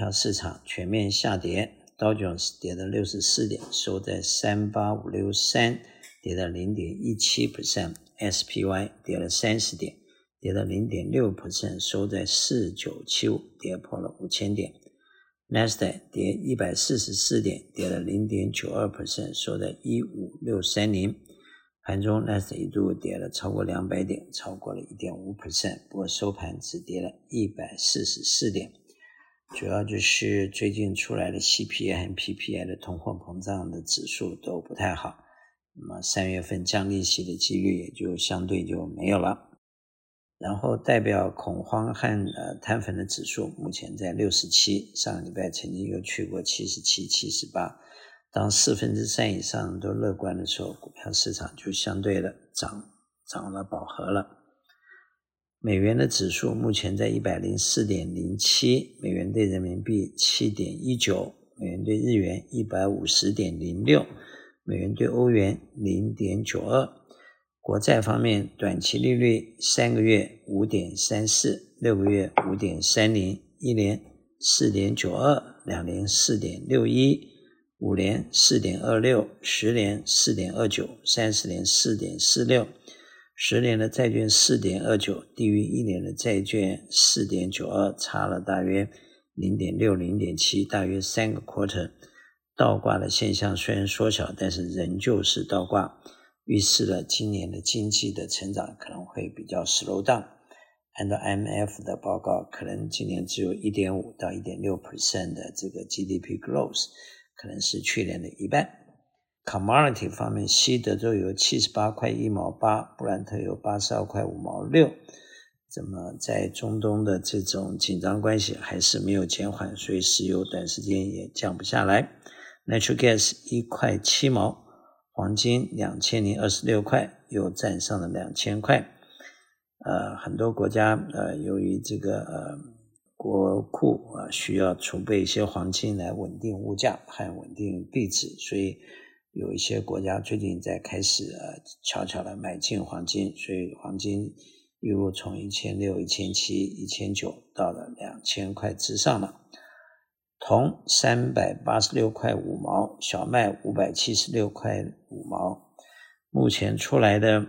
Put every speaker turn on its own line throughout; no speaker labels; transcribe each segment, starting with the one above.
票市场全面下跌，道琼斯跌了六十四点，收在三八五六三，跌了零点一七 percent；SPY 跌了三十点，跌了零点六 percent，收在四九七五，跌破了五千点。纳斯达克跌一百四十四点，跌了零点九二 percent，收在一五六三零。盘中纳斯达克一度跌了超过两百点，超过了一点五 percent，不过收盘只跌了一百四十四点。主要就是最近出来的 CPI 和 PPI 的通货膨胀的指数都不太好，那么三月份降利息的几率也就相对就没有了。然后代表恐慌和呃摊粉的指数目前在六十七，上个礼拜曾经又去过七十七、七十八。当四分之三以上都乐观的时候，股票市场就相对的涨涨了饱和了。美元的指数目前在一百零四点零七，美元兑人民币七点一九，美元兑日元一百五十点零六，美元兑欧元零点九二。国债方面，短期利率三个月五点三四，六个月五点三零，一年四点九二，两年四点六一，五年四点二六，十年四点二九，三十年四点四六，十年的债券四点二九，低于一年的债券四点九二，差了大约零点六、零点七，大约三个 quarter。倒挂的现象虽然缩小，但是仍旧是倒挂。预示了今年的经济的成长可能会比较 slow down。按照 M F 的报告，可能今年只有一点五到一点六 percent 的这个 GDP growth，可能是去年的一半。Commodity 方面，西德州油七十八块一毛八，布兰特油八十二块五毛六。那么在中东的这种紧张关系还是没有减缓，所以石油短时间也降不下来。Natural gas 一块七毛。黄金两千零二十六块，又站上了两千块。呃，很多国家呃，由于这个呃国库啊、需要储备一些黄金来稳定物价和稳定币值，所以有一些国家最近在开始呃悄悄的买进黄金，所以黄金一路从一千六、一千七、一千九到了两千块之上了。铜三百八十六块五毛，小麦五百七十六块五毛。目前出来的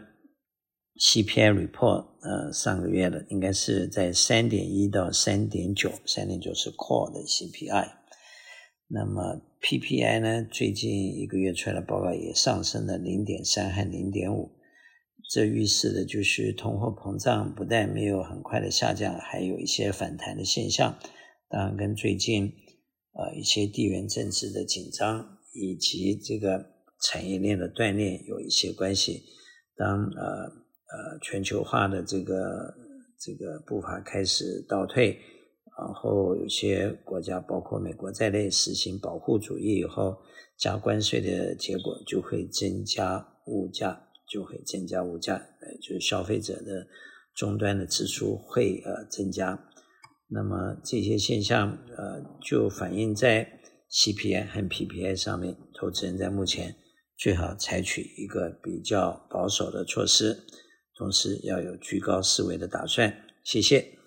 CPI report，呃，上个月的应该是在三点一到三点九，三点九是 core 的 CPI。那么 PPI 呢，最近一个月出来的报告也上升了零点三和零点五，这预示的就是通货膨胀不但没有很快的下降，还有一些反弹的现象。当然，跟最近。呃，一些地缘政治的紧张以及这个产业链的断裂有一些关系。当呃呃全球化的这个这个步伐开始倒退，然后有些家包括美国在内实行保护主义以后，加关税的结果就会增加物价，就会增加物价，呃，就是消费者的终端的支出会呃增加。那么这些现象，呃，就反映在 CPI 和 PPI 上面。投资人在目前最好采取一个比较保守的措施，同时要有居高思维的打算。谢谢。